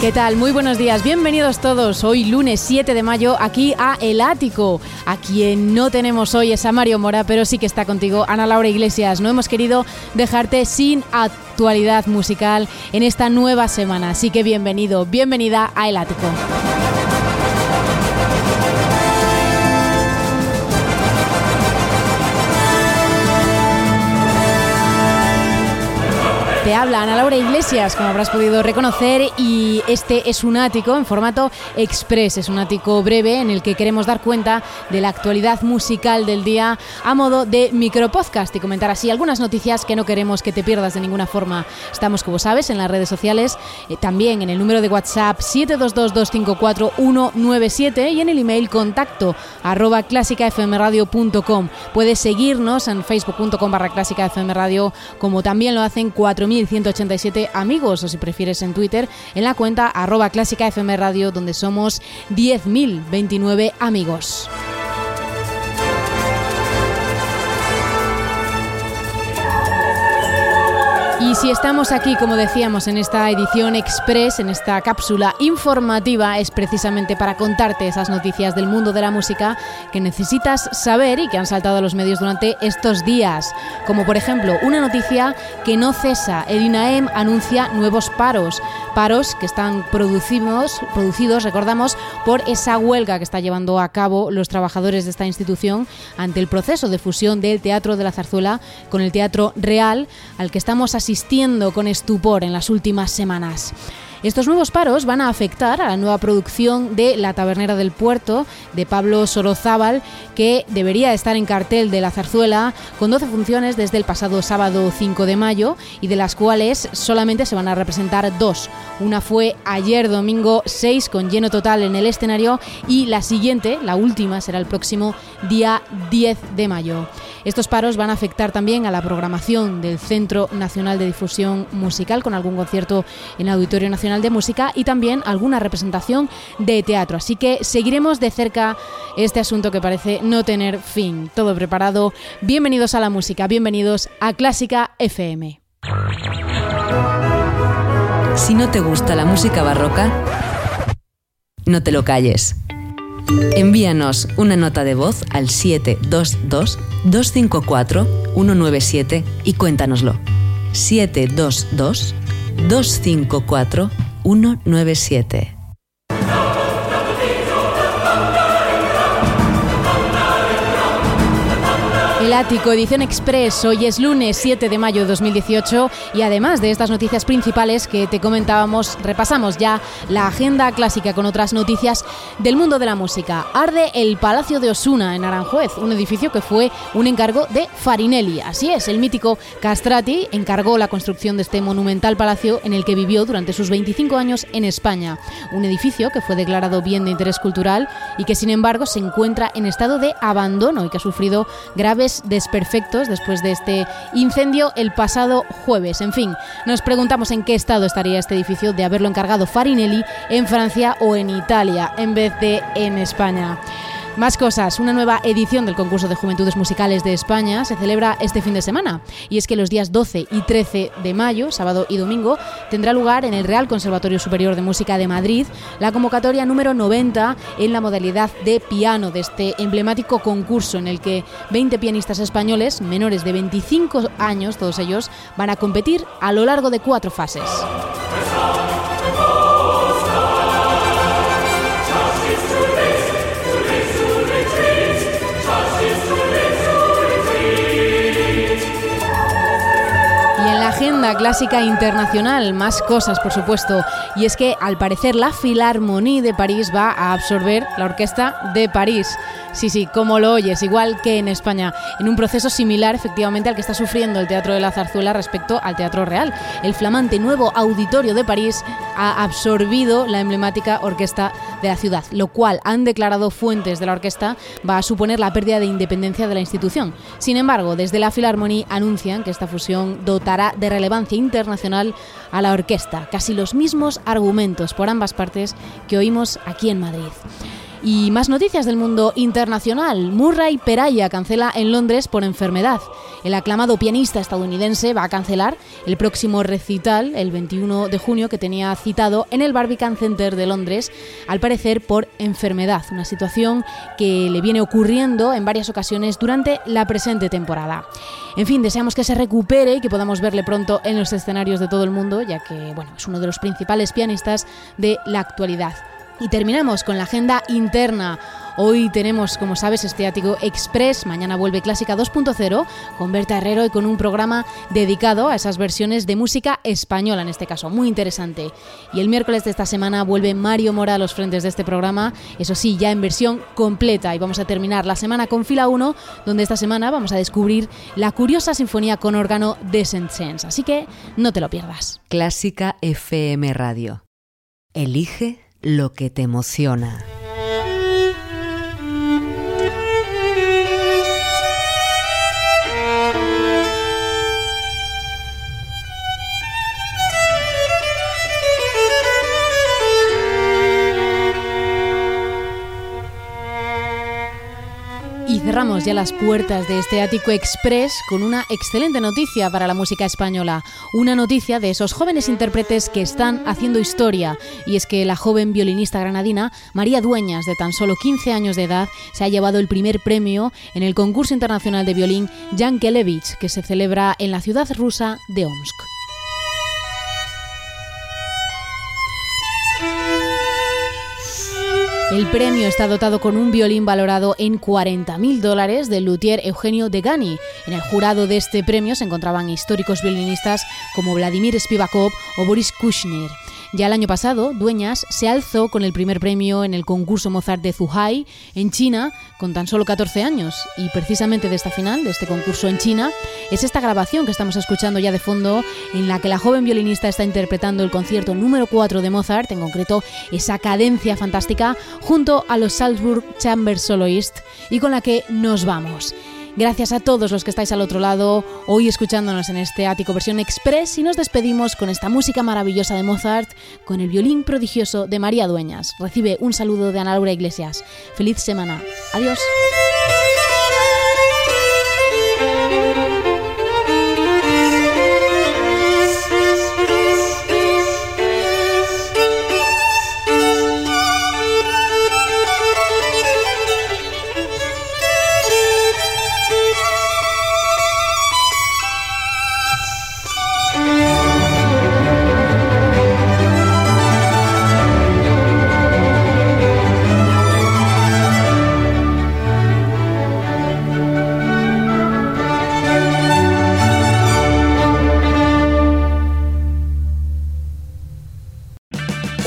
¿Qué tal? Muy buenos días, bienvenidos todos. Hoy lunes 7 de mayo aquí a El Ático. A quien no tenemos hoy es a Mario Mora, pero sí que está contigo Ana Laura Iglesias. No hemos querido dejarte sin actualidad musical en esta nueva semana, así que bienvenido, bienvenida a El Ático. Te habla Ana Laura Iglesias, como habrás podido reconocer, y este es un ático en formato express, es un ático breve en el que queremos dar cuenta de la actualidad musical del día a modo de micropodcast y comentar así algunas noticias que no queremos que te pierdas de ninguna forma. Estamos, como sabes, en las redes sociales, eh, también en el número de WhatsApp 722-254-197 y en el email contacto arroba clásicafmradio.com. Puedes seguirnos en facebook.com barra clásicafmradio como también lo hacen 4.000 187 amigos, o si prefieres en Twitter, en la cuenta arroba clásica FM Radio, donde somos 10.029 amigos. Si estamos aquí, como decíamos, en esta edición express, en esta cápsula informativa, es precisamente para contarte esas noticias del mundo de la música que necesitas saber y que han saltado a los medios durante estos días. Como por ejemplo, una noticia que no cesa. El INAEM anuncia nuevos paros. Paros que están producidos, producidos, recordamos, por esa huelga que está llevando a cabo los trabajadores de esta institución ante el proceso de fusión del Teatro de la Zarzuela con el Teatro Real, al que estamos asistiendo con estupor en las últimas semanas. Estos nuevos paros van a afectar a la nueva producción de La Tabernera del Puerto de Pablo Sorozábal, que debería estar en cartel de la zarzuela con 12 funciones desde el pasado sábado 5 de mayo y de las cuales solamente se van a representar dos. Una fue ayer domingo 6 con lleno total en el escenario y la siguiente, la última, será el próximo día 10 de mayo. Estos paros van a afectar también a la programación del Centro Nacional de Difusión Musical con algún concierto en el Auditorio Nacional de Música y también alguna representación de teatro. Así que seguiremos de cerca este asunto que parece no tener fin. Todo preparado. Bienvenidos a la música, bienvenidos a Clásica FM. Si no te gusta la música barroca, no te lo calles. Envíanos una nota de voz al 722-254-197 y cuéntanoslo. 722 El Ático, edición express. Hoy es lunes 7 de mayo de 2018 y además de estas noticias principales que te comentábamos, repasamos ya la agenda clásica con otras noticias del mundo de la música. Arde el Palacio de Osuna en Aranjuez, un edificio que fue un encargo de Farinelli. Así es, el mítico Castrati encargó la construcción de este monumental palacio en el que vivió durante sus 25 años en España. Un edificio que fue declarado bien de interés cultural y que sin embargo se encuentra en estado de abandono y que ha sufrido graves desperfectos después de este incendio el pasado jueves. En fin, nos preguntamos en qué estado estaría este edificio de haberlo encargado Farinelli en Francia o en Italia en vez de en España. Más cosas, una nueva edición del concurso de Juventudes Musicales de España se celebra este fin de semana y es que los días 12 y 13 de mayo, sábado y domingo, tendrá lugar en el Real Conservatorio Superior de Música de Madrid la convocatoria número 90 en la modalidad de piano de este emblemático concurso en el que 20 pianistas españoles menores de 25 años, todos ellos, van a competir a lo largo de cuatro fases. Clásica internacional, más cosas por supuesto, y es que al parecer la Philharmonie de París va a absorber la Orquesta de París. Sí, sí, como lo oyes, igual que en España, en un proceso similar efectivamente al que está sufriendo el Teatro de la Zarzuela respecto al Teatro Real. El flamante nuevo auditorio de París ha absorbido la emblemática orquesta de la ciudad, lo cual han declarado fuentes de la orquesta va a suponer la pérdida de independencia de la institución. Sin embargo, desde la Philharmonie anuncian que esta fusión dotará de relevancia internacional a la orquesta, casi los mismos argumentos por ambas partes que oímos aquí en Madrid. Y más noticias del mundo internacional. Murray Peraya cancela en Londres por enfermedad. El aclamado pianista estadounidense va a cancelar el próximo recital, el 21 de junio, que tenía citado en el Barbican Center de Londres, al parecer por enfermedad. Una situación que le viene ocurriendo en varias ocasiones durante la presente temporada. En fin, deseamos que se recupere y que podamos verle pronto en los escenarios de todo el mundo, ya que bueno, es uno de los principales pianistas de la actualidad. Y terminamos con la agenda interna. Hoy tenemos, como sabes, este ático Express. Mañana vuelve Clásica 2.0 con Berta Herrero y con un programa dedicado a esas versiones de música española, en este caso, muy interesante. Y el miércoles de esta semana vuelve Mario Mora a los frentes de este programa, eso sí, ya en versión completa. Y vamos a terminar la semana con fila 1, donde esta semana vamos a descubrir la curiosa sinfonía con órgano de Saint Sense. Así que no te lo pierdas. Clásica FM Radio. Elige lo que te emociona. Cerramos ya las puertas de este Ático Express con una excelente noticia para la música española. Una noticia de esos jóvenes intérpretes que están haciendo historia. Y es que la joven violinista granadina María Dueñas, de tan solo 15 años de edad, se ha llevado el primer premio en el concurso internacional de violín Jan Kelevich, que se celebra en la ciudad rusa de Omsk. El premio está dotado con un violín valorado en 40.000 dólares del luthier Eugenio Degani. En el jurado de este premio se encontraban históricos violinistas como Vladimir Spivakov o Boris Kushner. Ya el año pasado, Dueñas se alzó con el primer premio en el concurso Mozart de Zhuhai, en China, con tan solo 14 años. Y precisamente de esta final, de este concurso en China, es esta grabación que estamos escuchando ya de fondo, en la que la joven violinista está interpretando el concierto número 4 de Mozart, en concreto esa cadencia fantástica, junto a los Salzburg Chamber Soloist, y con la que nos vamos. Gracias a todos los que estáis al otro lado, hoy escuchándonos en este ático versión express y nos despedimos con esta música maravillosa de Mozart, con el violín prodigioso de María Dueñas. Recibe un saludo de Ana Laura Iglesias. Feliz semana. Adiós.